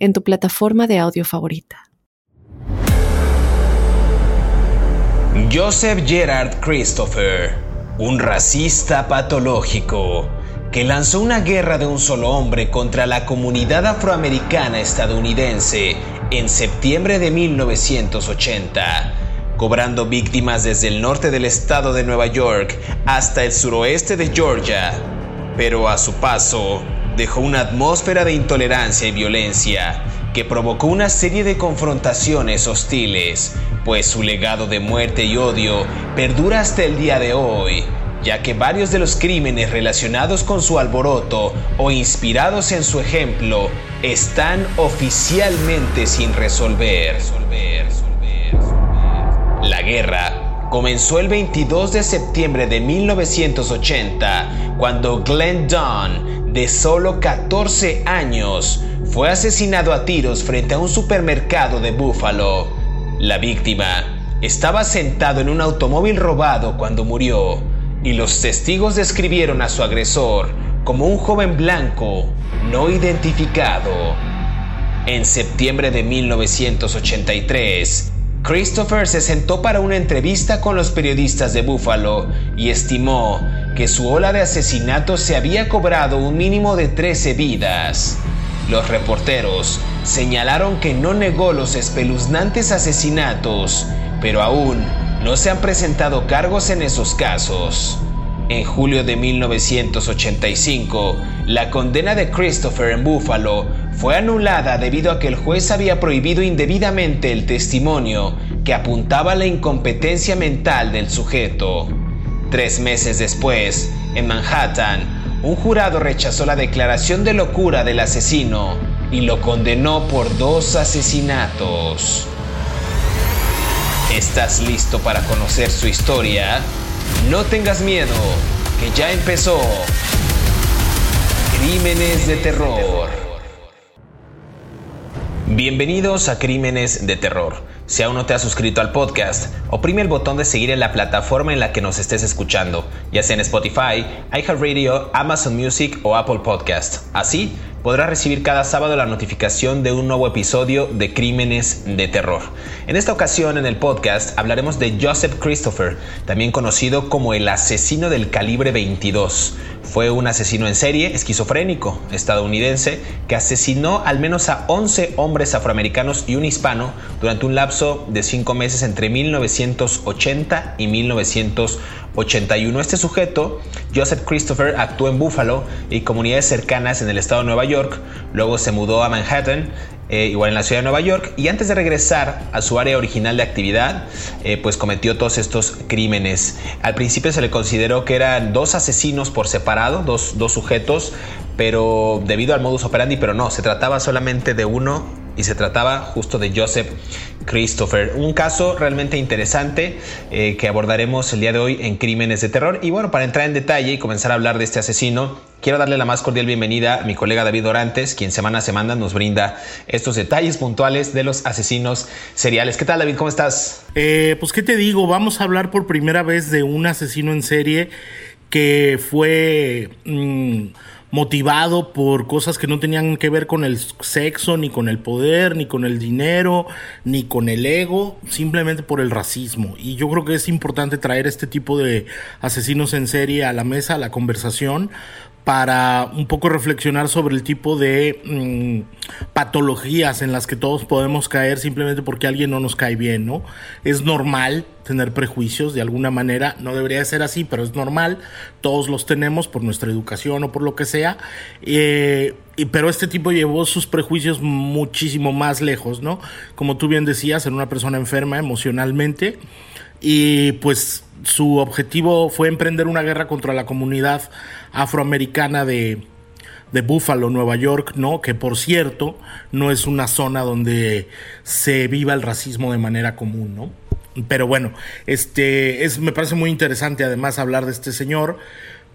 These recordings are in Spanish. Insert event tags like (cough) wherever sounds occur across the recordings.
en tu plataforma de audio favorita. Joseph Gerard Christopher, un racista patológico que lanzó una guerra de un solo hombre contra la comunidad afroamericana estadounidense en septiembre de 1980, cobrando víctimas desde el norte del estado de Nueva York hasta el suroeste de Georgia, pero a su paso dejó una atmósfera de intolerancia y violencia que provocó una serie de confrontaciones hostiles, pues su legado de muerte y odio perdura hasta el día de hoy, ya que varios de los crímenes relacionados con su alboroto o inspirados en su ejemplo están oficialmente sin resolver. La guerra comenzó el 22 de septiembre de 1980, cuando Glenn Dunn de solo 14 años, fue asesinado a tiros frente a un supermercado de Buffalo. La víctima estaba sentado en un automóvil robado cuando murió, y los testigos describieron a su agresor como un joven blanco no identificado. En septiembre de 1983, Christopher se sentó para una entrevista con los periodistas de Buffalo y estimó que su ola de asesinatos se había cobrado un mínimo de 13 vidas. Los reporteros señalaron que no negó los espeluznantes asesinatos, pero aún no se han presentado cargos en esos casos. En julio de 1985, la condena de Christopher en Buffalo fue anulada debido a que el juez había prohibido indebidamente el testimonio que apuntaba a la incompetencia mental del sujeto. Tres meses después, en Manhattan, un jurado rechazó la declaración de locura del asesino y lo condenó por dos asesinatos. ¿Estás listo para conocer su historia? No tengas miedo, que ya empezó. Crímenes de terror. Bienvenidos a Crímenes de Terror. Si aún no te has suscrito al podcast, oprime el botón de seguir en la plataforma en la que nos estés escuchando, ya sea en Spotify, iHeartRadio, Amazon Music o Apple Podcast. Así podrás recibir cada sábado la notificación de un nuevo episodio de Crímenes de Terror. En esta ocasión en el podcast hablaremos de Joseph Christopher, también conocido como el asesino del calibre 22. Fue un asesino en serie esquizofrénico estadounidense que asesinó al menos a 11 hombres afroamericanos y un hispano durante un lapso de 5 meses entre 1980 y 1981. Este sujeto, Joseph Christopher, actuó en Buffalo y comunidades cercanas en el estado de Nueva York, luego se mudó a Manhattan eh, igual en la ciudad de Nueva York, y antes de regresar a su área original de actividad, eh, pues cometió todos estos crímenes. Al principio se le consideró que eran dos asesinos por separado, dos, dos sujetos, pero debido al modus operandi, pero no, se trataba solamente de uno y se trataba justo de Joseph Christopher. Un caso realmente interesante eh, que abordaremos el día de hoy en Crímenes de Terror. Y bueno, para entrar en detalle y comenzar a hablar de este asesino, quiero darle la más cordial bienvenida a mi colega David Orantes, quien semana a semana nos brinda estos detalles puntuales de los asesinos seriales. ¿Qué tal David? ¿Cómo estás? Eh, pues qué te digo, vamos a hablar por primera vez de un asesino en serie que fue... Mm, motivado por cosas que no tenían que ver con el sexo, ni con el poder, ni con el dinero, ni con el ego, simplemente por el racismo. Y yo creo que es importante traer este tipo de asesinos en serie a la mesa, a la conversación, para un poco reflexionar sobre el tipo de mm, patologías en las que todos podemos caer simplemente porque alguien no nos cae bien, ¿no? Es normal tener prejuicios de alguna manera, no debería ser así, pero es normal, todos los tenemos por nuestra educación o por lo que sea, eh, y, pero este tipo llevó sus prejuicios muchísimo más lejos, ¿no? Como tú bien decías, en una persona enferma emocionalmente, y pues su objetivo fue emprender una guerra contra la comunidad afroamericana de, de Buffalo, Nueva York, ¿no? Que por cierto, no es una zona donde se viva el racismo de manera común, ¿no? Pero bueno, este es, me parece muy interesante además hablar de este señor,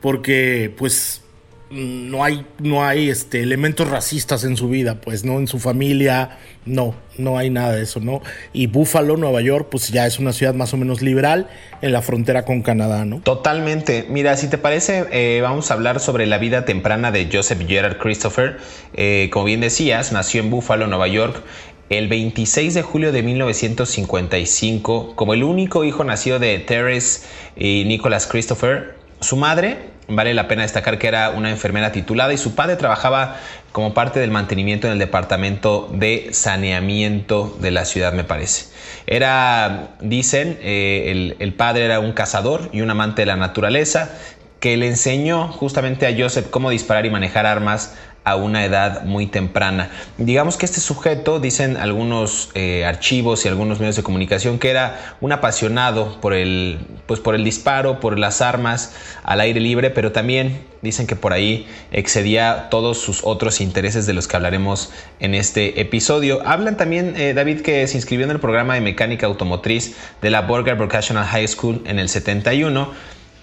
porque pues no hay, no hay este, elementos racistas en su vida, pues, ¿no? En su familia, no, no hay nada de eso, ¿no? Y Buffalo, Nueva York, pues ya es una ciudad más o menos liberal en la frontera con Canadá, ¿no? Totalmente. Mira, si te parece, eh, vamos a hablar sobre la vida temprana de Joseph Gerard Christopher. Eh, como bien decías, nació en Buffalo, Nueva York, el 26 de julio de 1955, como el único hijo nacido de Teresa y Nicholas Christopher. Su madre, Vale la pena destacar que era una enfermera titulada y su padre trabajaba como parte del mantenimiento en el departamento de saneamiento de la ciudad, me parece. Era, dicen, eh, el, el padre era un cazador y un amante de la naturaleza que le enseñó justamente a Joseph cómo disparar y manejar armas a una edad muy temprana. Digamos que este sujeto, dicen algunos eh, archivos y algunos medios de comunicación, que era un apasionado por el, pues por el disparo, por las armas al aire libre, pero también dicen que por ahí excedía todos sus otros intereses de los que hablaremos en este episodio. Hablan también, eh, David, que se inscribió en el programa de mecánica automotriz de la Burger Vocational High School en el 71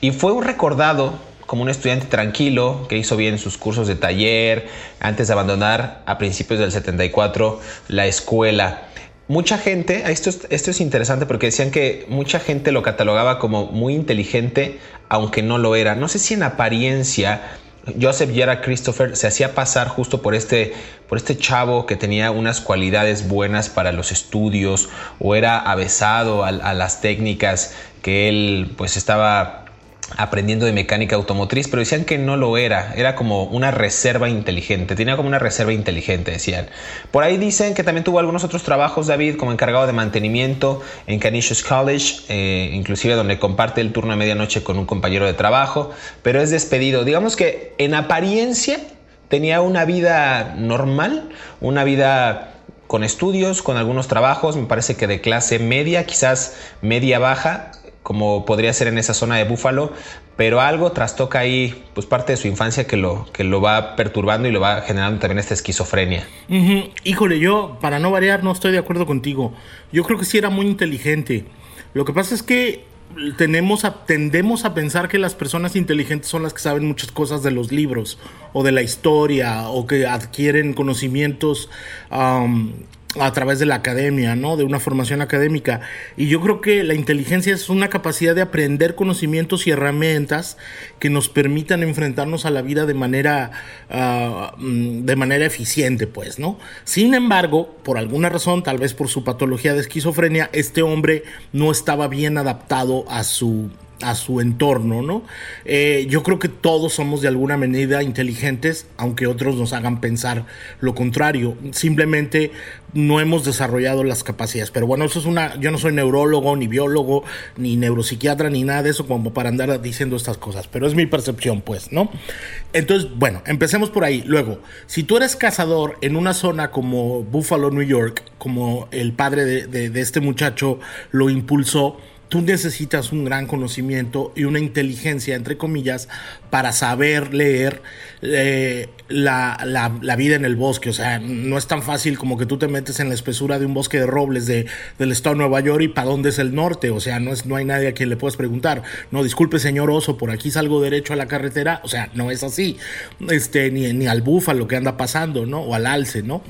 y fue un recordado como un estudiante tranquilo que hizo bien sus cursos de taller antes de abandonar a principios del 74 la escuela. Mucha gente, esto es, esto es interesante porque decían que mucha gente lo catalogaba como muy inteligente, aunque no lo era. No sé si en apariencia Joseph Gerard Christopher se hacía pasar justo por este, por este chavo que tenía unas cualidades buenas para los estudios o era avesado a, a las técnicas que él pues estaba aprendiendo de mecánica automotriz, pero decían que no lo era, era como una reserva inteligente, tenía como una reserva inteligente, decían. Por ahí dicen que también tuvo algunos otros trabajos, David, como encargado de mantenimiento en Canisius College, eh, inclusive donde comparte el turno de medianoche con un compañero de trabajo, pero es despedido. Digamos que en apariencia tenía una vida normal, una vida con estudios, con algunos trabajos, me parece que de clase media, quizás media baja, como podría ser en esa zona de Búfalo, pero algo trastoca ahí pues parte de su infancia que lo, que lo va perturbando y lo va generando también esta esquizofrenia. Híjole, yo para no variar no estoy de acuerdo contigo. Yo creo que sí era muy inteligente. Lo que pasa es que tenemos tendemos a pensar que las personas inteligentes son las que saben muchas cosas de los libros o de la historia o que adquieren conocimientos a través de la academia, ¿no? De una formación académica. Y yo creo que la inteligencia es una capacidad de aprender conocimientos y herramientas que nos permitan enfrentarnos a la vida de manera, ah, mm, de manera eficiente, pues, ¿no? Sin embargo, por alguna razón, tal vez por su patología de esquizofrenia, este hombre no estaba bien adaptado a su a su entorno, ¿no? Eh, yo creo que todos somos de alguna medida inteligentes, aunque otros nos hagan pensar lo contrario. Simplemente no hemos desarrollado las capacidades. Pero bueno, eso es una. Yo no soy neurólogo, ni biólogo, ni neuropsiquiatra, ni nada de eso, como para andar diciendo estas cosas. Pero es mi percepción, pues, ¿no? Entonces, bueno, empecemos por ahí. Luego, si tú eres cazador en una zona como Buffalo, New York, como el padre de, de este muchacho lo impulsó tú necesitas un gran conocimiento y una inteligencia, entre comillas, para saber leer eh, la, vida en el bosque. O sea, no es tan fácil como que tú te metes en la espesura de un bosque de robles de, del estado de Nueva York y para dónde es el norte. O sea, no, es, no hay nadie a quien le puedas preguntar. No, disculpe, señor oso, por aquí salgo derecho a la carretera. O sea, no es así. Este, ni, ni al búfalo que anda pasando, ¿no? O al alce, ¿no?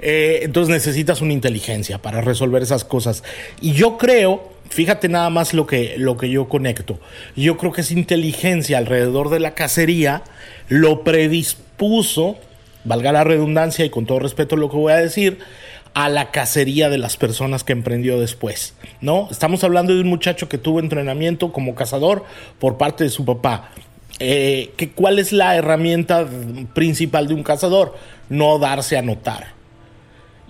Eh, entonces necesitas una inteligencia para resolver esas cosas. Y yo creo Fíjate nada más lo que, lo que yo conecto. Yo creo que esa inteligencia alrededor de la cacería lo predispuso, valga la redundancia y con todo respeto lo que voy a decir, a la cacería de las personas que emprendió después. ¿no? Estamos hablando de un muchacho que tuvo entrenamiento como cazador por parte de su papá. Eh, ¿Cuál es la herramienta principal de un cazador? No darse a notar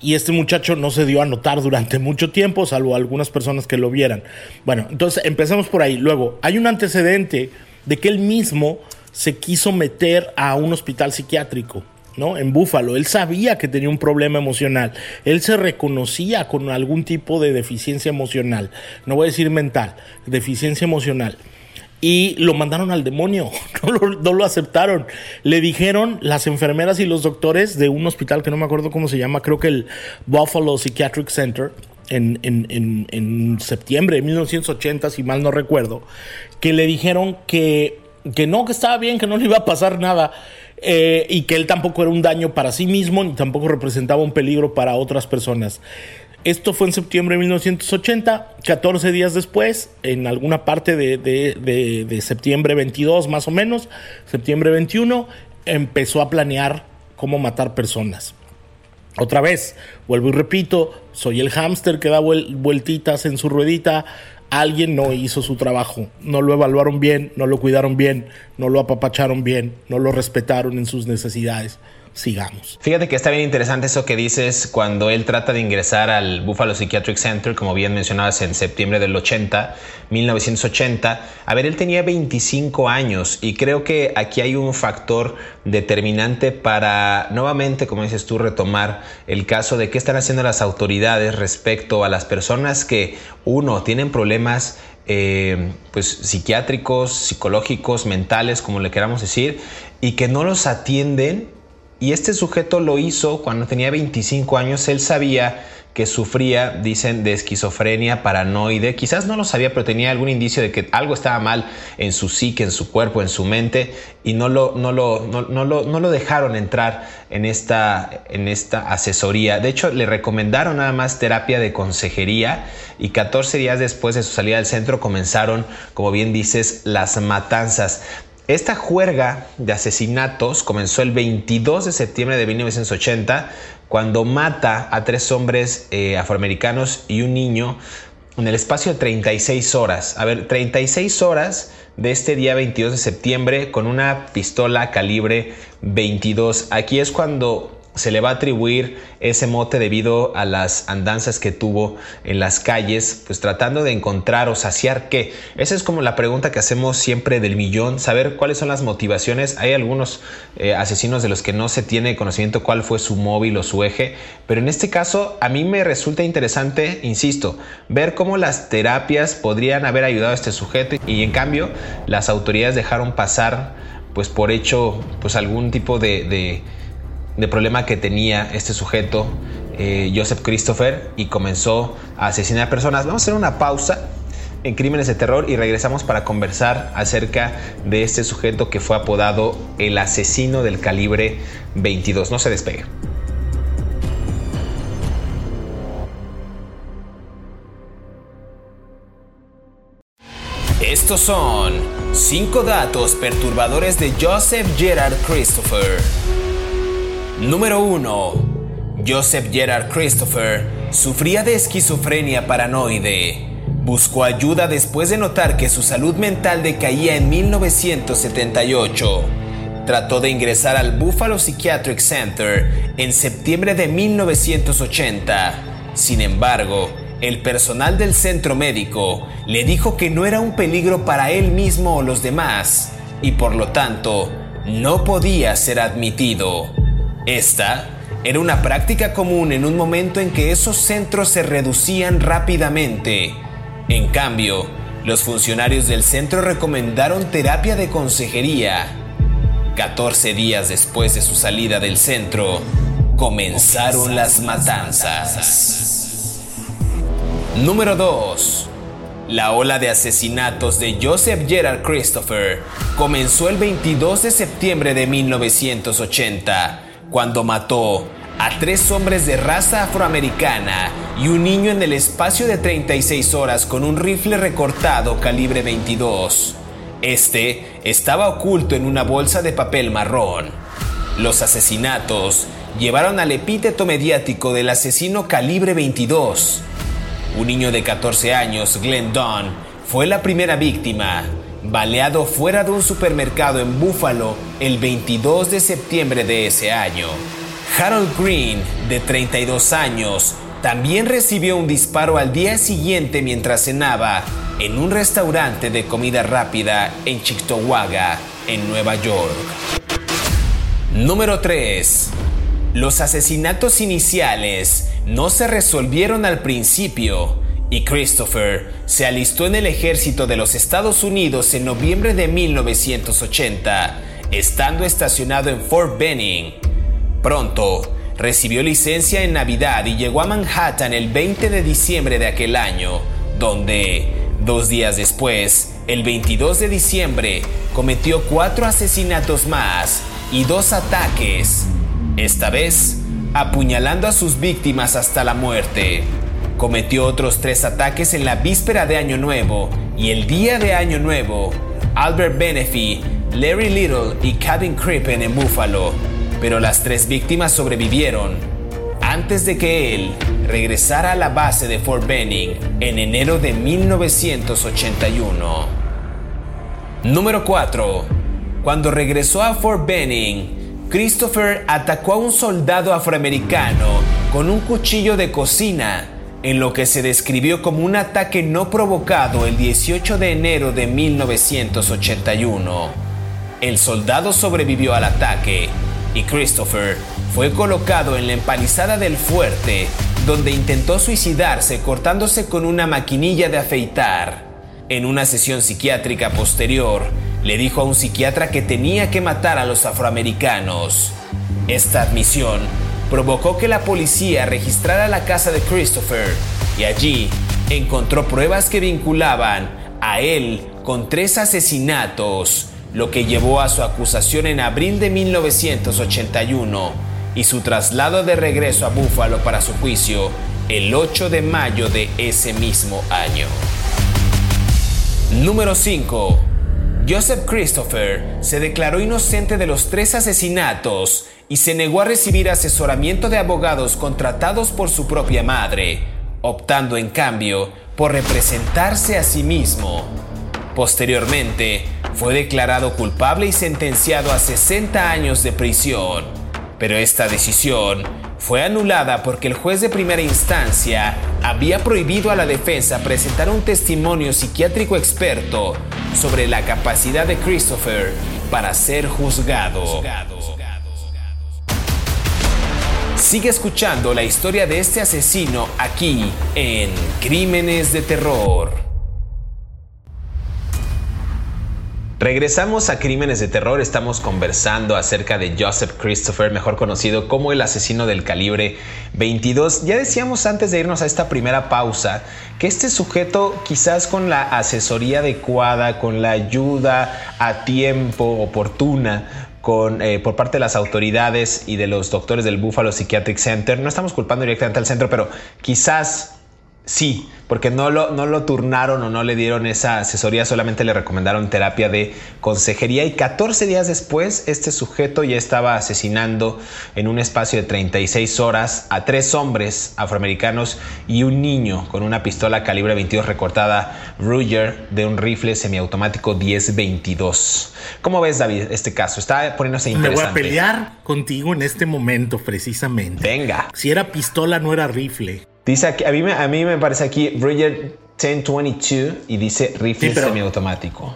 y este muchacho no se dio a notar durante (laughs) mucho tiempo, salvo algunas personas que lo vieran. Bueno, entonces empezamos por ahí. Luego, hay un antecedente de que él mismo se quiso meter a un hospital psiquiátrico. ¿no? En Búfalo, él sabía que tenía un problema emocional, él se reconocía con algún tipo de deficiencia emocional, no voy a decir mental, deficiencia emocional. Y lo mandaron al demonio, (laughs) no lo, aceptaron. Le dijeron las enfermeras y los doctores de un hospital que no me acuerdo cómo se llama, creo que el Buffalo Psychiatric Center, en, en, septiembre de 1980, si mal no recuerdo, que le dijeron que, que no, que estaba bien, que no le iba a pasar nada. Eh, y que él tampoco era un daño para sí mismo ni tampoco representaba un peligro para otras personas. Esto fue en septiembre de 1980, 14 días después, en alguna parte de, septiembre 22 más o menos, septiembre 21, empezó a planear cómo matar personas. Otra vez, vuelvo y repito, soy el hámster que da vueltitas en su ruedita. Alguien no hizo su trabajo, no lo evaluaron bien, no lo cuidaron bien, no lo apapacharon bien, no lo respetaron en sus necesidades sigamos. Fíjate que está bien interesante eso que dices cuando él trata de ingresar al Buffalo Psychiatric Center, como bien mencionabas, en septiembre del 80, 1980. A ver, él tenía 25 años y creo que aquí hay un factor determinante para, nuevamente, como dices tú, retomar el caso de qué están haciendo las autoridades respecto a las personas que, uno, tienen problemas eh, pues psiquiátricos, psicológicos, mentales, como le queramos decir, y que no los atienden y este sujeto lo hizo cuando tenía 25 años. Él sabía que sufría, dicen, de esquizofrenia paranoide. Quizás no lo sabía, pero tenía algún indicio de que algo estaba mal en su psique, en su cuerpo, en su mente, y no lo, no lo, no, lo, no lo dejaron entrar en esta, en esta asesoría. De hecho, le recomendaron nada más terapia de consejería y 14 días después de su salida del centro comenzaron, como bien dices, las matanzas. Esta juerga de asesinatos comenzó el 22 de septiembre de 1980 cuando mata a tres hombres eh, afroamericanos y un niño en el espacio de 36 horas. A ver, 36 horas de este día 22 de septiembre con una pistola calibre 22. Aquí es cuando se le va a atribuir ese mote debido a las andanzas que tuvo en las calles, pues tratando de encontrar o saciar qué. Esa es como la pregunta que hacemos siempre del millón, saber cuáles son las motivaciones. Hay algunos eh, asesinos de los que no se tiene conocimiento cuál fue su móvil o su eje, pero en este caso a mí me resulta interesante, insisto, ver cómo las terapias podrían haber ayudado a este sujeto y en cambio las autoridades dejaron pasar pues por hecho pues algún tipo de de problema que tenía este sujeto, eh, Joseph Christopher, y comenzó a asesinar personas. Vamos a hacer una pausa en Crímenes de Terror y regresamos para conversar acerca de este sujeto que fue apodado el asesino del calibre 22. No se despegue. Estos son 5 datos perturbadores de Joseph Gerard Christopher. Número 1. Joseph Gerard Christopher sufría de esquizofrenia paranoide. Buscó ayuda después de notar que su salud mental decaía en 1978. Trató de ingresar al Buffalo Psychiatric Center en septiembre de 1980. Sin embargo, el personal del centro médico le dijo que no era un peligro para él mismo o los demás y por lo tanto no podía ser admitido. Esta era una práctica común en un momento en que esos centros se reducían rápidamente. En cambio, los funcionarios del centro recomendaron terapia de consejería. 14 días después de su salida del centro, comenzaron las matanzas. Número 2. La ola de asesinatos de Joseph Gerard Christopher comenzó el 22 de septiembre de 1980 cuando mató a tres hombres de raza afroamericana y un niño en el espacio de 36 horas con un rifle recortado calibre 22. Este estaba oculto en una bolsa de papel marrón. Los asesinatos llevaron al epíteto mediático del asesino calibre 22. Un niño de 14 años, Glenn Dunn, fue la primera víctima baleado fuera de un supermercado en Buffalo el 22 de septiembre de ese año. Harold Green, de 32 años, también recibió un disparo al día siguiente mientras cenaba en un restaurante de comida rápida en Chictawga, en Nueva York. Número 3. Los asesinatos iniciales no se resolvieron al principio y Christopher se alistó en el ejército de los Estados Unidos en noviembre de 1980, estando estacionado en Fort Benning. Pronto, recibió licencia en Navidad y llegó a Manhattan el 20 de diciembre de aquel año, donde, dos días después, el 22 de diciembre, cometió cuatro asesinatos más y dos ataques, esta vez apuñalando a sus víctimas hasta la muerte. Cometió otros tres ataques en la víspera de Año Nuevo y el día de Año Nuevo, Albert Benefi, Larry Little y Kevin Crippen en Buffalo, pero las tres víctimas sobrevivieron antes de que él regresara a la base de Fort Benning en enero de 1981. Número 4. Cuando regresó a Fort Benning, Christopher atacó a un soldado afroamericano con un cuchillo de cocina en lo que se describió como un ataque no provocado el 18 de enero de 1981. El soldado sobrevivió al ataque y Christopher fue colocado en la empalizada del fuerte donde intentó suicidarse cortándose con una maquinilla de afeitar. En una sesión psiquiátrica posterior, le dijo a un psiquiatra que tenía que matar a los afroamericanos. Esta admisión provocó que la policía registrara la casa de Christopher y allí encontró pruebas que vinculaban a él con tres asesinatos, lo que llevó a su acusación en abril de 1981 y su traslado de regreso a Buffalo para su juicio el 8 de mayo de ese mismo año. Número 5. Joseph Christopher se declaró inocente de los tres asesinatos y se negó a recibir asesoramiento de abogados contratados por su propia madre, optando en cambio por representarse a sí mismo. Posteriormente, fue declarado culpable y sentenciado a 60 años de prisión, pero esta decisión fue anulada porque el juez de primera instancia había prohibido a la defensa presentar un testimonio psiquiátrico experto sobre la capacidad de Christopher para ser juzgado. Sigue escuchando la historia de este asesino aquí en Crímenes de Terror. Regresamos a Crímenes de Terror, estamos conversando acerca de Joseph Christopher, mejor conocido como el asesino del calibre 22. Ya decíamos antes de irnos a esta primera pausa que este sujeto quizás con la asesoría adecuada, con la ayuda a tiempo oportuna, eh, por parte de las autoridades y de los doctores del Buffalo Psychiatric Center. No estamos culpando directamente al centro, pero quizás Sí, porque no lo, no lo turnaron o no le dieron esa asesoría, solamente le recomendaron terapia de consejería y 14 días después este sujeto ya estaba asesinando en un espacio de 36 horas a tres hombres afroamericanos y un niño con una pistola calibre 22 recortada Ruger de un rifle semiautomático 10-22. ¿Cómo ves David este caso? Está poniéndose interesante. Me voy a pelear contigo en este momento precisamente. Venga. Si era pistola no era rifle. Dice aquí, a mí, me, a mí me parece aquí Bridget 1022 y dice rifle semiautomático.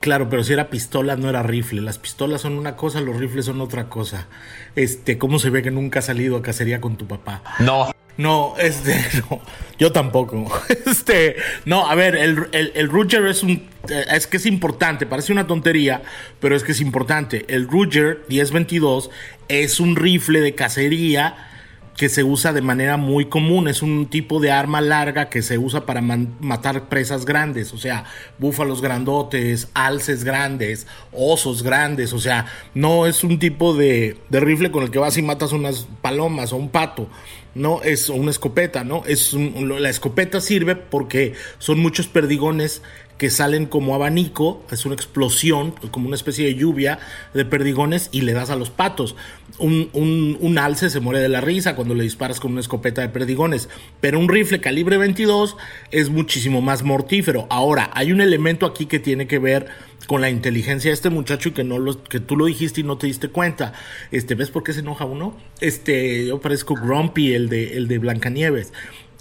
Claro, pero si era pistola no era rifle. Las pistolas son una cosa, los rifles son otra cosa. Este, ¿cómo se ve que nunca has salido a cacería con tu papá? No. No, este, (laughs) no, yo tampoco. (laughs) Este, no, a ver, el, el, el Ruger es un, eh, es que es importante, parece una tontería, pero es que es importante. El Ruger 1022 es un rifle de cacería que se usa de manera muy común. Es un tipo de arma larga que se usa para matar presas grandes, o sea, búfalos grandotes, alces grandes, osos grandes, o sea, no es un tipo de, de rifle con el que vas y matas unas palomas o un pato. No es una escopeta, ¿no? Es la escopeta sirve porque son muchos perdigones que salen como abanico, es una explosión, como una especie de lluvia de perdigones y le das a los patos. Un, un, alce se muere de la risa cuando le disparas con una escopeta de perdigones, pero un rifle calibre 22 es muchísimo más mortífero. Ahora, hay un elemento aquí que tiene que ver con la inteligencia de este muchacho y que no lo, que tú lo dijiste y no te diste cuenta. Este, ¿ves por qué se enoja uno? Este, yo parezco Grumpy, el de, el de Blancanieves.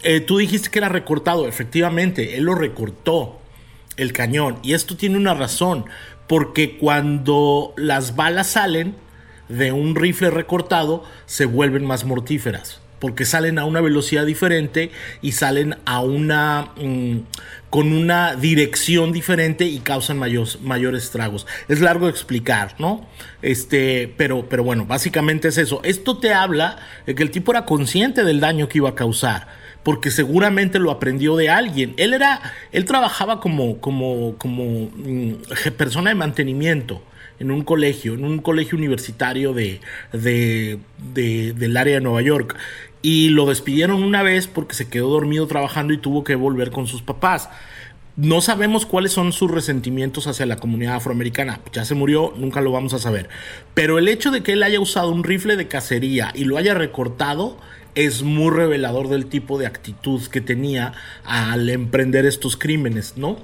Eh, tú dijiste que era recortado, efectivamente, él lo recortó el cañón. Y esto tiene una razón, porque cuando las balas salen de un rifle recortado, se vuelven más mortíferas. porque salen a una velocidad diferente y salen a una mm, con una dirección diferente y causan mayores, mayores estragos. Es largo de explicar, ¿no? Este, pero, pero bueno, básicamente es eso. Esto te habla de que el tipo era consciente del daño que iba a causar porque seguramente lo aprendió de alguien. Él era, él trabajaba como, como, como mm, persona de mantenimiento en un colegio, en un colegio universitario de, de, del área de Nueva York. Y lo despidieron una vez porque se quedó dormido trabajando y tuvo que volver con sus papás. No sabemos cuáles son sus resentimientos hacia la comunidad afroamericana. Ya se murió, nunca lo vamos a saber. Pero el hecho de que él haya usado un rifle de cacería y lo haya recortado es muy revelador del tipo de actitud que tenía al emprender estos crímenes, ¿no?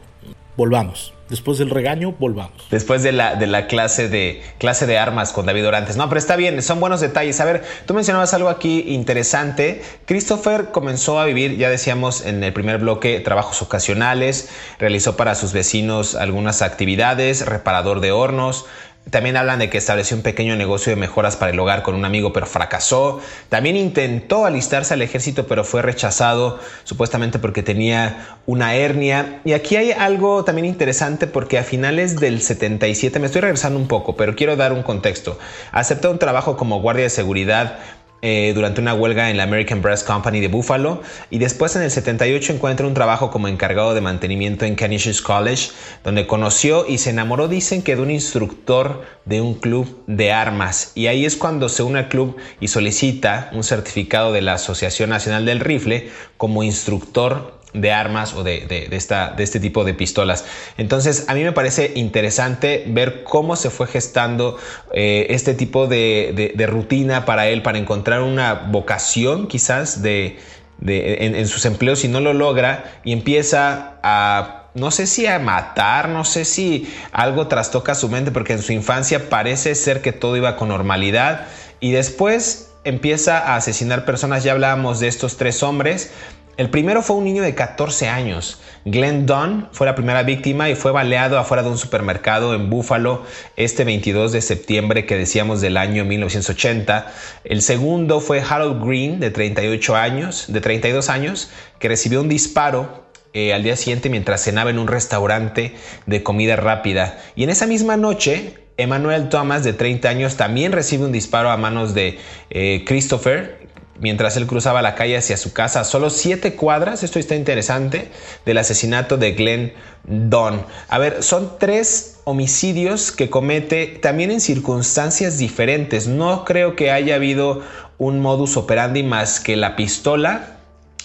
Volvamos. Después del regaño, volvamos. Después de la, de la clase, de, clase de armas con David Orantes. No, pero está bien, son buenos detalles. A ver, tú mencionabas algo aquí interesante. Christopher comenzó a vivir, ya decíamos en el primer bloque, trabajos ocasionales, realizó para sus vecinos algunas actividades, reparador de hornos, también hablan de que estableció un pequeño negocio de mejoras para el hogar con un amigo, pero fracasó. También intentó alistarse al ejército, pero fue rechazado, supuestamente porque tenía una hernia. Y aquí hay algo también interesante porque a finales del 77, me estoy regresando un poco, pero quiero dar un contexto. Aceptó un trabajo como guardia de seguridad eh, durante una huelga en la American Breast Company de Buffalo y después en el 78 encuentra un trabajo como encargado de mantenimiento en Canisius College, donde conoció y se enamoró, dicen que de un instructor de un club de armas. Y ahí es cuando se une al club y solicita un certificado de la Asociación Nacional del Rifle como instructor de armas o de, esta, de este tipo de pistolas. Entonces, a mí me parece interesante ver cómo se fue gestando eh, este tipo de, rutina para él, para encontrar una vocación quizás de, en, en, sus empleos y no lo logra y empieza a... No sé si a matar, no sé si algo trastoca su mente porque en su infancia parece ser que todo iba con normalidad y después empieza a asesinar personas. Ya hablábamos de estos tres hombres el primero fue un niño de 14 años. Glenn Dunn fue la primera víctima y fue baleado afuera de un supermercado en Buffalo este 22 de septiembre que decíamos del año 1980. El segundo fue Harold Green de 38 años, de 32 años, que recibió un disparo eh, al día siguiente mientras cenaba en un restaurante de comida rápida. Y en esa misma noche, Emmanuel Thomas, de 30 años, también recibe un disparo a manos de eh, Christopher, mientras él cruzaba la calle hacia su casa, solo siete cuadras, esto está interesante, del asesinato de Glenn Don. A ver, son tres homicidios que comete también en circunstancias diferentes. No creo que haya habido un modus operandi más que la pistola,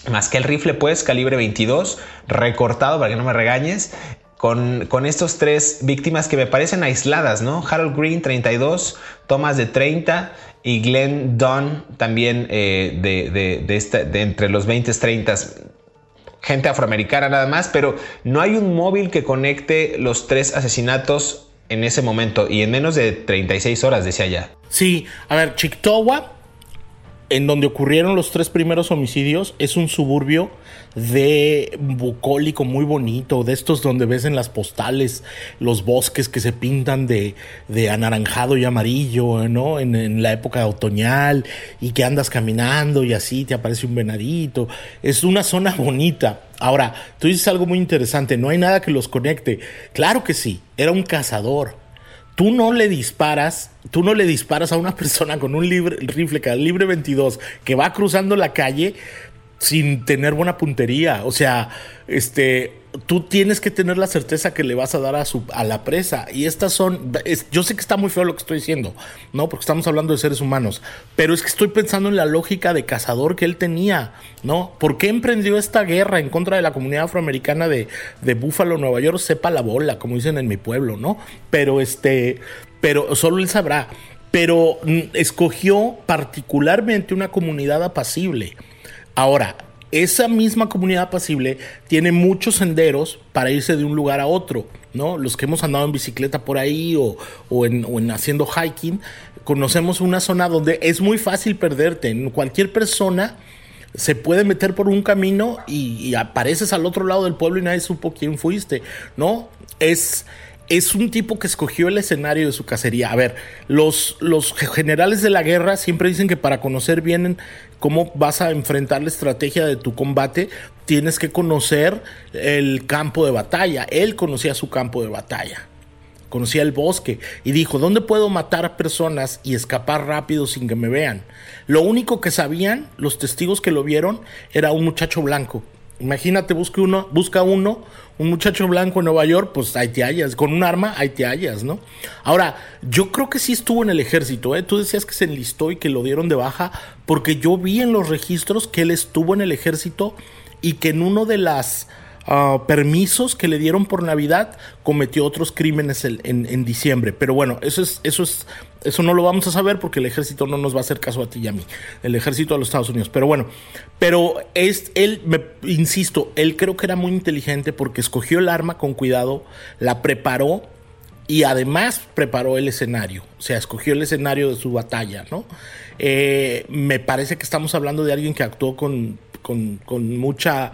más que el rifle, pues, calibre 22, recortado para que no me regañes, con, con, estos tres víctimas que me parecen aisladas, ¿no? Harold Green, 32, Thomas de 30 y Glenn Dunn también eh, de, de, entre los 20 y 30 gente afroamericana nada más, pero no hay un móvil que conecte los tres asesinatos en ese momento y en menos de 36 horas, decía ya. Sí, a ver, Chictowa en donde ocurrieron los tres primeros homicidios es un suburbio de bucólico muy bonito, de estos donde ves en las postales los bosques que se pintan de, anaranjado y amarillo, ¿no? En, la época otoñal y que andas caminando y así te aparece un venadito. Es una zona bonita. Ahora, tú dices algo muy interesante, no hay nada que los conecte. Claro que sí, era un cazador tú no le disparas, tú no le disparas a una (laughs) persona con un libre, rifle calibre 22 que va cruzando la calle sin tener buena puntería. O sea, este, tú tienes que tener la certeza que le vas a dar a, su, a la presa. Y estas son, yo sé que está muy feo lo que estoy diciendo, ¿no? Porque estamos hablando de seres humanos, pero es que estoy pensando en la lógica de cazador que él tenía, ¿no? ¿Por qué emprendió esta guerra en contra de la comunidad afroamericana de, de Búfalo, Nueva York? Sepa la bola, como dicen en mi pueblo, ¿no? Pero este, pero solo él sabrá. Pero mm, escogió particularmente una comunidad apacible. Ahora, esa misma comunidad apacible tiene muchos senderos para irse de un lugar a otro, ¿no? Los que hemos andado en bicicleta por ahí o, en, haciendo hiking, conocemos una zona donde es muy fácil perderte. Cualquier persona se puede meter por un camino y, apareces al otro lado del pueblo y nadie supo quién fuiste, ¿no? Es, es un tipo que escogió el escenario de su cacería. A ver, los, los generales de la guerra siempre dicen que para conocer bien cómo vas a enfrentar la estrategia de tu combate, tienes que conocer el campo de batalla. Él conocía su campo de batalla conocía el bosque y dijo, ¿dónde puedo matar personas y escapar rápido sin que me vean? Lo único que sabían, los testigos que lo vieron, era un muchacho blanco. Imagínate, busca uno, busca uno, un muchacho blanco en Nueva York, pues ahí te hallas, con un arma ahí te hallas, ¿no? Ahora, yo creo que sí estuvo en el ejército, ¿eh? Tú decías que se enlistó y que lo dieron de baja, porque yo vi en los registros que él estuvo en el ejército y que en uno de las permisos que le dieron por Navidad, cometió otros crímenes en, diciembre. Pero bueno, eso es, eso es, eso no lo vamos a saber porque el ejército no nos va a hacer caso a ti y a mí, el ejército de los Estados Unidos. Pero bueno, pero es, él, me, insisto, él creo que era muy inteligente porque escogió el arma con cuidado, la preparó y además preparó el escenario, o sea, escogió el escenario de su batalla, ¿no? Eh, me parece que estamos hablando de alguien que actuó con con, mucha,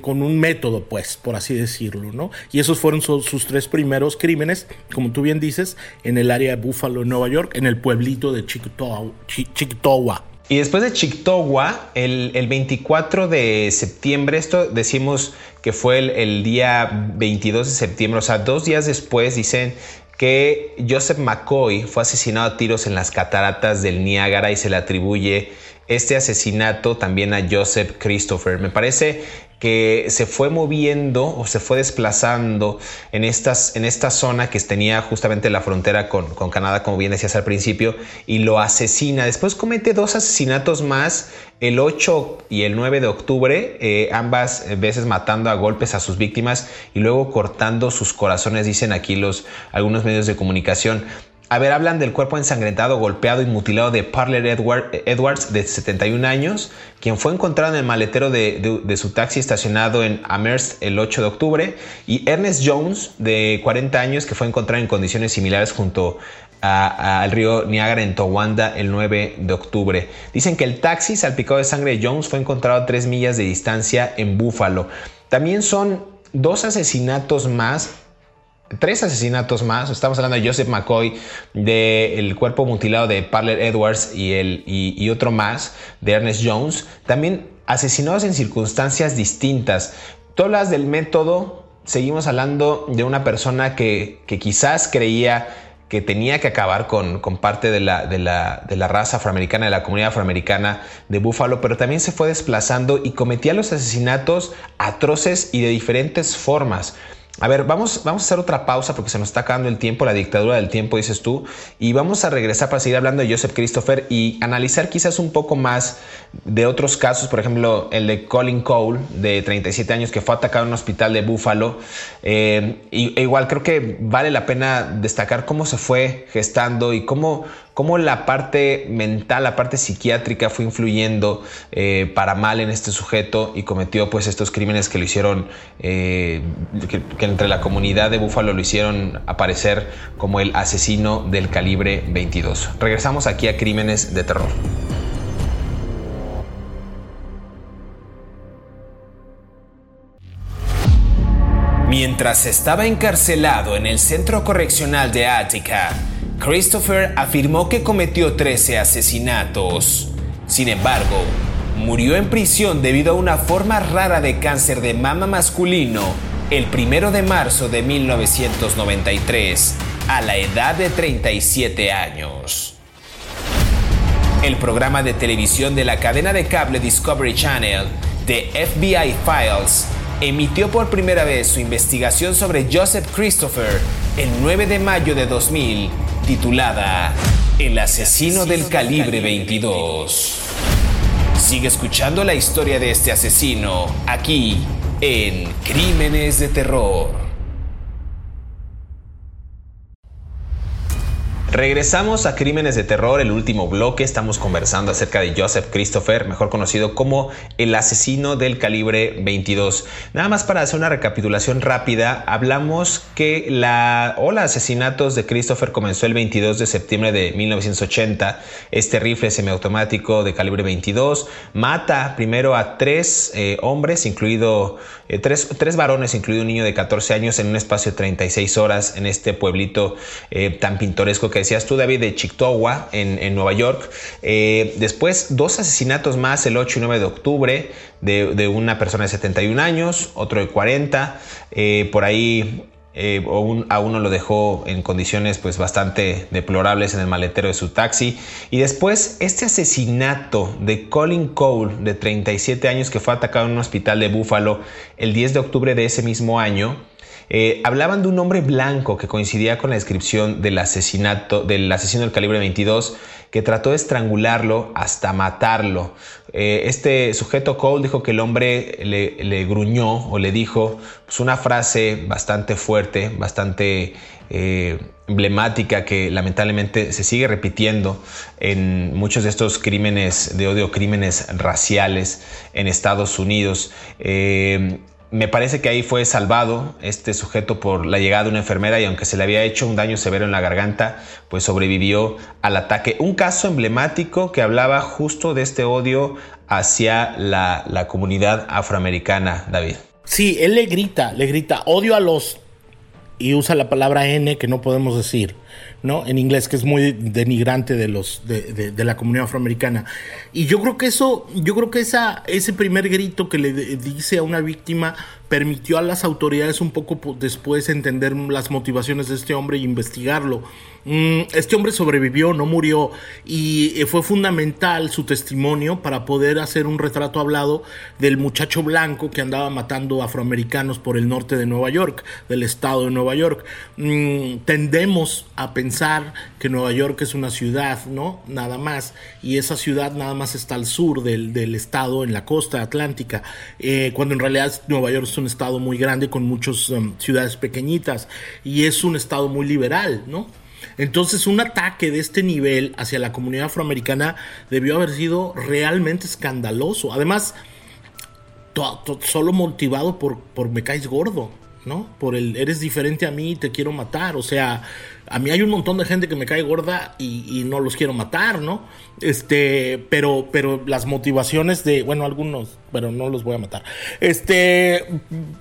con un método, pues, por así decirlo, ¿no? Y esos fueron sus, tres primeros crímenes, como tú bien dices, en el área de Buffalo, Nueva York, en el pueblito de Chictowa. Y después de Chictowa, el, el, 24 de septiembre, esto decimos que fue el, el, día 22 de septiembre, o sea, dos días después, dicen que Joseph McCoy fue asesinado a tiros en las cataratas del Niágara y se le atribuye este asesinato también a Joseph Christopher. Me parece que se fue moviendo o se fue desplazando en, estas, en esta zona que tenía justamente la frontera con, Canadá, como bien decías al principio, y lo asesina. Después comete dos asesinatos más, el 8 y el 9 de octubre, eh, ambas veces matando a golpes a sus víctimas y luego cortando sus corazones, dicen aquí los, algunos medios de comunicación. A ver, hablan del cuerpo ensangrentado, golpeado y mutilado de Parler Edwards, de 71 años, quien fue encontrado en el maletero de, su taxi estacionado en Amherst el 8 de octubre, y Ernest Jones, de 40 años, que fue encontrado en condiciones similares junto al río Niágara en Towanda el 9 de octubre. Dicen que el taxi salpicado de sangre de Jones fue encontrado a 3 millas de distancia en Buffalo. También son dos asesinatos más tres asesinatos más. Estamos hablando de Joseph McCoy, del cuerpo mutilado de Parler Edwards y, el, y, otro más de Ernest Jones. También asesinados en circunstancias distintas. Tú hablas del método, seguimos hablando de una persona que, que quizás creía que tenía que acabar con, con parte de la, de, la, de la, raza afroamericana, de la comunidad afroamericana de Búfalo, pero también se fue desplazando y cometía los asesinatos atroces y de diferentes formas. A ver, vamos, vamos a hacer otra pausa porque se nos está acabando el tiempo, la dictadura del tiempo, dices tú, y vamos a regresar para seguir hablando de Joseph Christopher y analizar quizás un poco más de otros casos, por ejemplo, el de Colin Cole, de 37 años, que fue atacado en un hospital de Buffalo. Eh, e igual creo que vale la pena destacar cómo se fue gestando y cómo cómo la parte mental, la parte psiquiátrica fue influyendo eh, para mal en este sujeto y cometió pues estos crímenes que lo hicieron, eh, que, que, entre la comunidad de Búfalo lo hicieron aparecer como el asesino del calibre 22. Regresamos aquí a Crímenes de Terror. Mientras estaba encarcelado en el centro correccional de Attica, Christopher afirmó que cometió 13 asesinatos. Sin embargo, murió en prisión debido a una forma rara de cáncer de mama masculino el 1 de marzo de 1993, a la edad de 37 años. El programa de televisión de la cadena de cable Discovery Channel, The FBI Files, emitió por primera vez su investigación sobre Joseph Christopher el 9 de mayo de 2000 titulada El asesino del calibre 22. Sigue escuchando la historia de este asesino aquí en Crímenes de Terror. Regresamos a Crímenes de Terror, el último bloque. Estamos conversando acerca de Joseph Christopher, mejor conocido como el asesino del calibre 22. Nada más para hacer una recapitulación rápida, hablamos que la ola asesinatos de Christopher comenzó el 22 de septiembre de 1980. Este rifle semiautomático de calibre 22 mata primero a tres eh, hombres, incluido eh, tres, tres, varones, incluido un niño de 14 años, en un espacio de 36 horas en este pueblito eh, tan pintoresco que decías tú, David, de Chictagua, en, Nueva York. Eh, después, dos asesinatos más el 8 y 9 de octubre de, una persona de 71 años, otro de 40. Eh, por ahí eh, a uno lo dejó en condiciones pues bastante deplorables en el maletero de su taxi. Y después este asesinato de Colin Cole, de 37 años, que fue atacado en un hospital de Buffalo el 10 de octubre de ese mismo año. Eh, hablaban de un hombre blanco que coincidía con la descripción del asesinato del asesino del calibre 22 que trató de estrangularlo hasta matarlo. Eh, este sujeto Cole dijo que el hombre le, gruñó o le dijo pues, una frase bastante fuerte, bastante eh, emblemática que lamentablemente se sigue repitiendo en muchos de estos crímenes de odio, crímenes raciales en Estados Unidos. Me parece que ahí fue salvado este sujeto por la llegada de una enfermera y aunque se le había hecho un daño severo en la garganta, pues sobrevivió al ataque. Un caso emblemático que hablaba justo de este odio hacia la, la comunidad afroamericana, David. Sí, él le grita, le grita odio a los... y usa la palabra N que no podemos decir. ¿No? En inglés, que es muy denigrante de los de, de, la comunidad afroamericana. Y yo creo que eso, yo creo que esa, ese primer grito que le dice a una víctima permitió a las autoridades un poco después entender las motivaciones de este hombre y investigarlo. Mm, este hombre sobrevivió, no murió, y eh, fue fundamental su testimonio para poder hacer un retrato hablado del muchacho blanco que andaba matando afroamericanos por el norte de Nueva York, del estado de Nueva York. Mm, tendemos a pensar que Nueva York es una ciudad, ¿no? Nada más, y esa ciudad nada más está al sur del, estado, en la costa atlántica, eh, cuando en realidad Nueva York es un estado muy grande con muchas um, ciudades pequeñitas y es un estado muy liberal, ¿no? Entonces un ataque de este nivel hacia la comunidad afroamericana debió haber sido realmente escandaloso. Además, solo motivado por, por me caes gordo, ¿no? Por el eres diferente a mí y te quiero matar. O sea, a mí hay un montón de gente que me cae gorda y, no los quiero matar, ¿no? Este, pero, pero las motivaciones de, bueno, algunos, pero no los voy a matar. Este,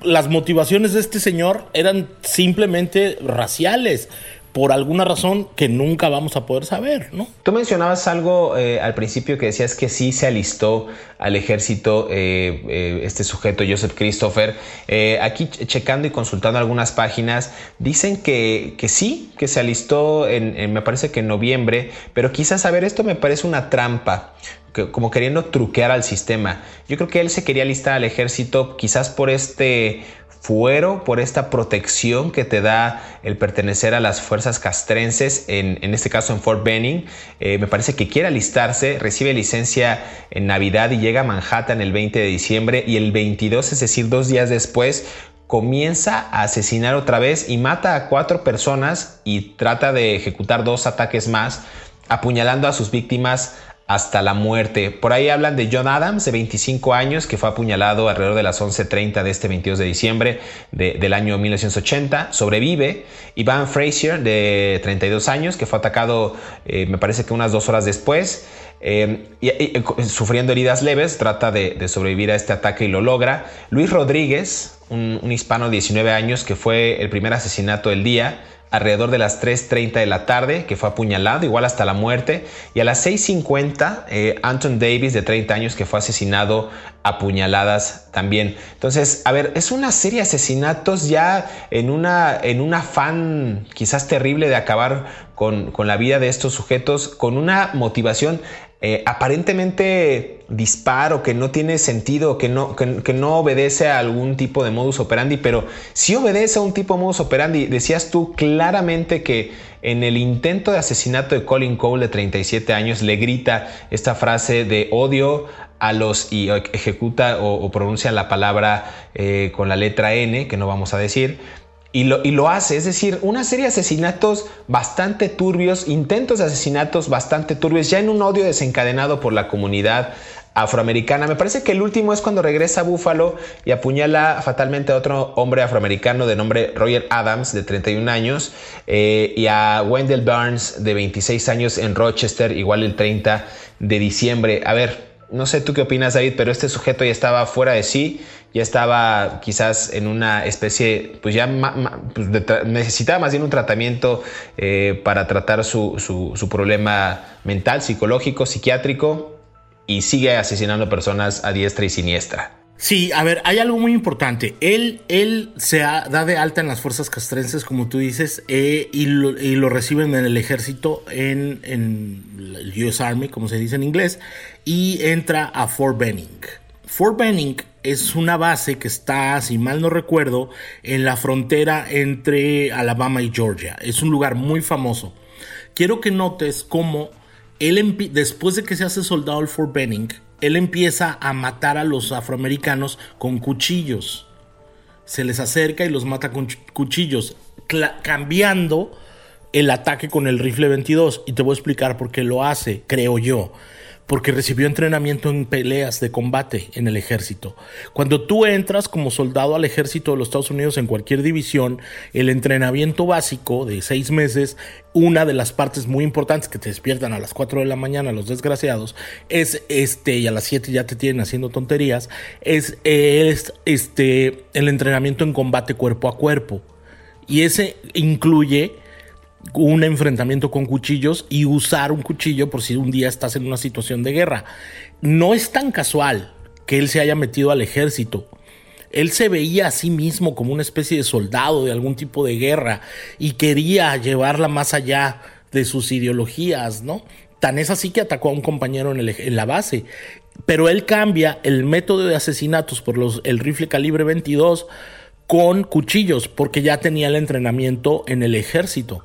las motivaciones de este señor eran simplemente raciales por alguna razón que nunca vamos a poder saber, ¿no? Tú mencionabas algo eh, al principio que decías que sí se alistó al ejército eh, eh, este sujeto, Joseph Christopher. aquí checando y consultando algunas páginas, dicen que, que sí, que se alistó en, me parece que en noviembre, pero quizás, a ver, esto me parece una trampa, como queriendo truquear al sistema. Yo creo que él se quería alistar al ejército quizás por este fuero por esta protección que te da el pertenecer a las fuerzas castrenses, en, este caso en Fort Benning. Eh, me parece que quiere alistarse, recibe licencia en Navidad y llega a Manhattan el 20 de diciembre y el 22, es decir, dos días después, comienza a asesinar otra vez y mata a cuatro personas y trata de ejecutar dos ataques más, apuñalando a sus víctimas hasta la muerte. Por ahí hablan de John Adams, de 25 años, que fue apuñalado alrededor de las 11.30 de este 22 de diciembre del año 1980. Sobrevive. Ivan Frazier, de 32 años, que fue atacado, eh, me parece que unas dos horas después. Eh, y, sufriendo heridas leves, trata de, sobrevivir a este ataque y lo logra. Luis Rodríguez, un, un hispano de 19 años, que fue el primer asesinato del día alrededor de las 3.30 de la tarde, que fue apuñalado, igual hasta la muerte, y a las 6.50 eh, Anton Davis, de 30 años, que fue asesinado a puñaladas también. Entonces, a ver, es una serie de asesinatos ya en, una, en un afán quizás terrible de acabar con, con la vida de estos sujetos, con una motivación eh, aparentemente disparo, que no tiene sentido, que no, que, no obedece a algún tipo de modus operandi, pero sí obedece a un tipo de modus operandi. Decías tú claramente que en el intento de asesinato de Colin Cole de 37 años le grita esta frase de odio a los y ejecuta o, pronuncia la palabra eh, con la letra N, que no vamos a decir, Y lo, y lo, hace, es decir, una serie de asesinatos bastante turbios, intentos de asesinatos bastante turbios, ya en un odio desencadenado por la comunidad afroamericana. Me parece que el último es cuando regresa a Buffalo y apuñala fatalmente a otro hombre afroamericano de nombre Roger Adams, de 31 años, eh, y a Wendell Barnes, de 26 años, en Rochester, igual el 30 de diciembre. A ver, no sé tú qué opinas, David, pero este sujeto ya estaba fuera de sí, ya estaba quizás en una especie, pues ya pues necesitaba más bien un tratamiento eh, para tratar su, su problema mental, psicológico, psiquiátrico y sigue asesinando personas a diestra y siniestra. Sí, a ver, hay algo muy importante. Él, él se da de alta en las fuerzas castrenses, como tú dices, eh, y, lo, reciben en el ejército, en, el US Army, como se dice en inglés, y entra a Fort Benning. Fort Benning es una base que está, si mal no recuerdo, en la frontera entre Alabama y Georgia. Es un lugar muy famoso. Quiero que notes cómo él después de que se hace soldado al Fort Benning, él empieza a matar a los afroamericanos con cuchillos. Se les acerca y los mata con cuchillos, cambiando el ataque con el rifle 22. Y te voy a explicar por qué lo hace, creo yo porque recibió entrenamiento en peleas de combate en el ejército. Cuando tú entras como soldado al ejército de los Estados Unidos en cualquier división, el entrenamiento básico de seis meses, una de las partes muy importantes que te despiertan a las 4 de la mañana los desgraciados, es este, y a las 7 ya te tienen haciendo tonterías, es, es este, el entrenamiento en combate cuerpo a cuerpo. Y ese incluye un enfrentamiento con cuchillos y usar un cuchillo por si un día estás en una situación de guerra. No es tan casual que él se haya metido al ejército. Él se veía a sí mismo como una especie de soldado de algún tipo de guerra y quería llevarla más allá de sus ideologías, ¿no? Tan es así que atacó a un compañero en, la base. Pero él cambia el método de asesinatos por los, el rifle calibre 22 con cuchillos, porque ya tenía el entrenamiento en el ejército.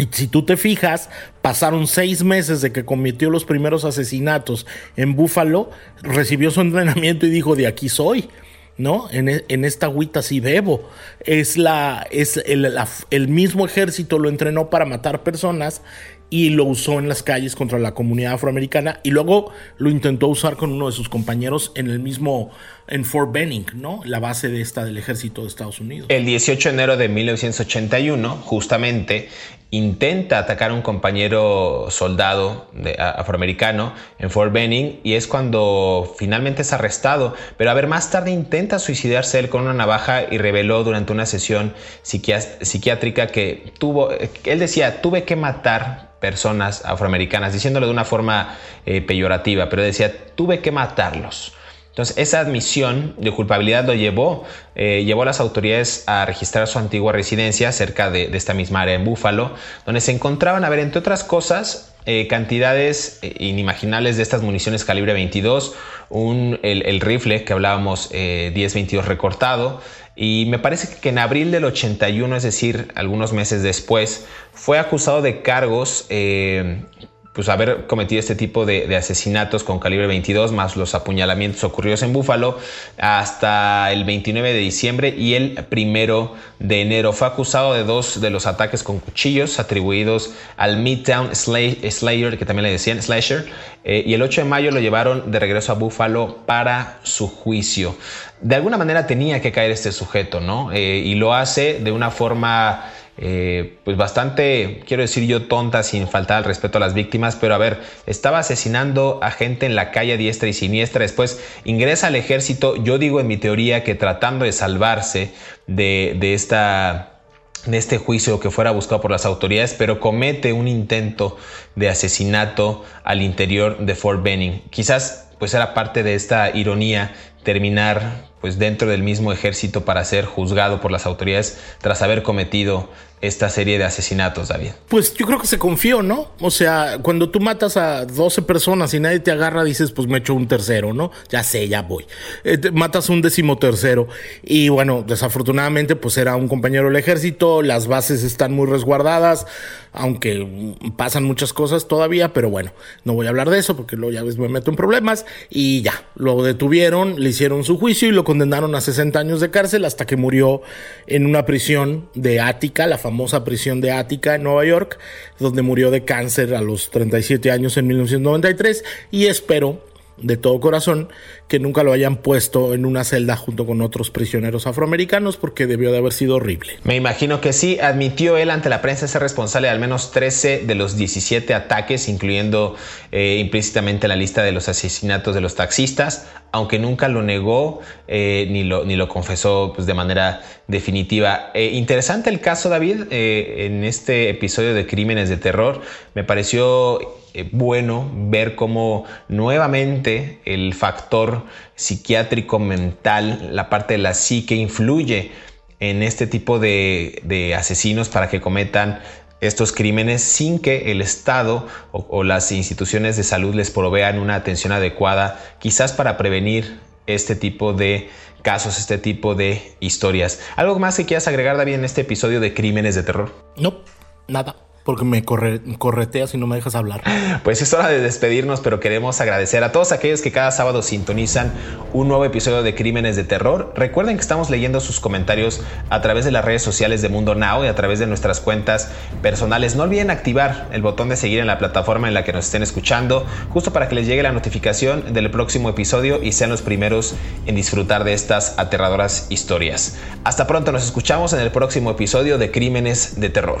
Y si tú te fijas, pasaron seis meses de que cometió los primeros asesinatos en Búfalo, recibió su entrenamiento y dijo, de aquí soy. ¿no? En, e, esta agüita sí bebo. Es, la, es el, el, mismo ejército lo entrenó para matar personas y lo usó en las calles contra la comunidad afroamericana y luego lo intentó usar con uno de sus compañeros en el mismo, en Fort Benning, ¿no? La base de esta del ejército de Estados Unidos. El 18 de enero de 1981, justamente, intenta atacar a un compañero soldado de, afroamericano en Fort Benning y es cuando finalmente es arrestado. Pero a ver, más tarde intenta suicidarse él con una navaja y reveló durante una sesión psiquiátrica que tuvo, él decía, tuve que matar personas afroamericanas, diciéndolo de una forma eh, peyorativa, pero decía, tuve que matarlos. Entonces, esa admisión de culpabilidad lo llevó, eh, llevó a las autoridades a registrar su antigua residencia cerca de, esta misma área en Búfalo, donde se encontraban, a ver, entre otras cosas, eh, cantidades eh, inimaginables de estas municiones calibre 22, un, el, rifle que hablábamos 10-22 recortado, y me parece que en abril del 81, es decir, algunos meses después, fue acusado de cargos pues haber cometido este tipo de, asesinatos con calibre 22 más los apuñalamientos ocurridos en Búfalo hasta el 29 de diciembre y el primero de enero. Fue acusado de dos de los ataques con cuchillos atribuidos al Midtown Slayer que también le decían Slasher eh, y el 8 de mayo lo llevaron de regreso a Búfalo para su juicio. De alguna manera tenía que caer este sujeto no eh, y lo hace de una forma eh, pues bastante, quiero decir yo, tonta sin faltar al respeto a las víctimas, pero a ver, estaba asesinando a gente en la calle diestra y siniestra, después ingresa al ejército, yo digo en mi teoría que tratando de salvarse de, de esta de este juicio que fuera buscado por las autoridades, pero comete un intento de asesinato al interior de Fort Benning. Quizás pues era parte de esta ironía terminar pues dentro del mismo ejército para ser juzgado por las autoridades tras haber cometido esta serie de asesinatos, David? Pues yo creo que se confió, ¿no? O sea, cuando tú matas a 12 personas y nadie te agarra, dices, pues me echo un tercero, ¿no? Ya sé, ya voy. Eh, matas un décimo tercero. Y bueno, desafortunadamente, pues era un compañero del ejército, las bases están muy resguardadas, aunque pasan muchas cosas todavía, pero bueno, no voy a hablar de eso porque luego ya ves me meto en problemas y ya, lo detuvieron, le hicieron su juicio y lo condenaron a 60 años de cárcel hasta que murió en una prisión de Ática, la famosa prisión de Ática en Nueva York, donde murió de cáncer a los 37 años en 1993 y espero de todo corazón que nunca lo hayan puesto en una celda junto con otros prisioneros afroamericanos porque debió de haber sido horrible. Me imagino que sí, admitió él ante la prensa ser responsable de al menos 13 de los 17 ataques, incluyendo eh, implícitamente la lista de los asesinatos de los taxistas, aunque nunca lo negó eh, ni, lo, ni lo confesó pues, de manera definitiva. Eh, interesante el caso, David, en este episodio de Crímenes de Terror. Me pareció bueno ver cómo nuevamente el factor psiquiátrico, mental, la parte de la psique influye en este tipo de, asesinos para que cometan estos crímenes sin que el Estado o, las instituciones de salud les provean una atención adecuada, quizás para prevenir este tipo de casos, este tipo de historias. ¿Algo más que quieras agregar, David, en este episodio de Crímenes de Terror? No, nada porque me corre, correteas y no me dejas hablar. Pues es hora de despedirnos, pero queremos agradecer a todos aquellos que cada sábado sintonizan un nuevo episodio de Crímenes de Terror. Recuerden que estamos leyendo sus comentarios a través de las redes sociales de Mundo Now y a través de nuestras cuentas personales. No olviden activar el botón de seguir en la plataforma en la que nos estén escuchando, justo para que les llegue la notificación del próximo episodio y sean los primeros en disfrutar de estas aterradoras historias. Hasta pronto, nos escuchamos en el próximo episodio de Crímenes de Terror.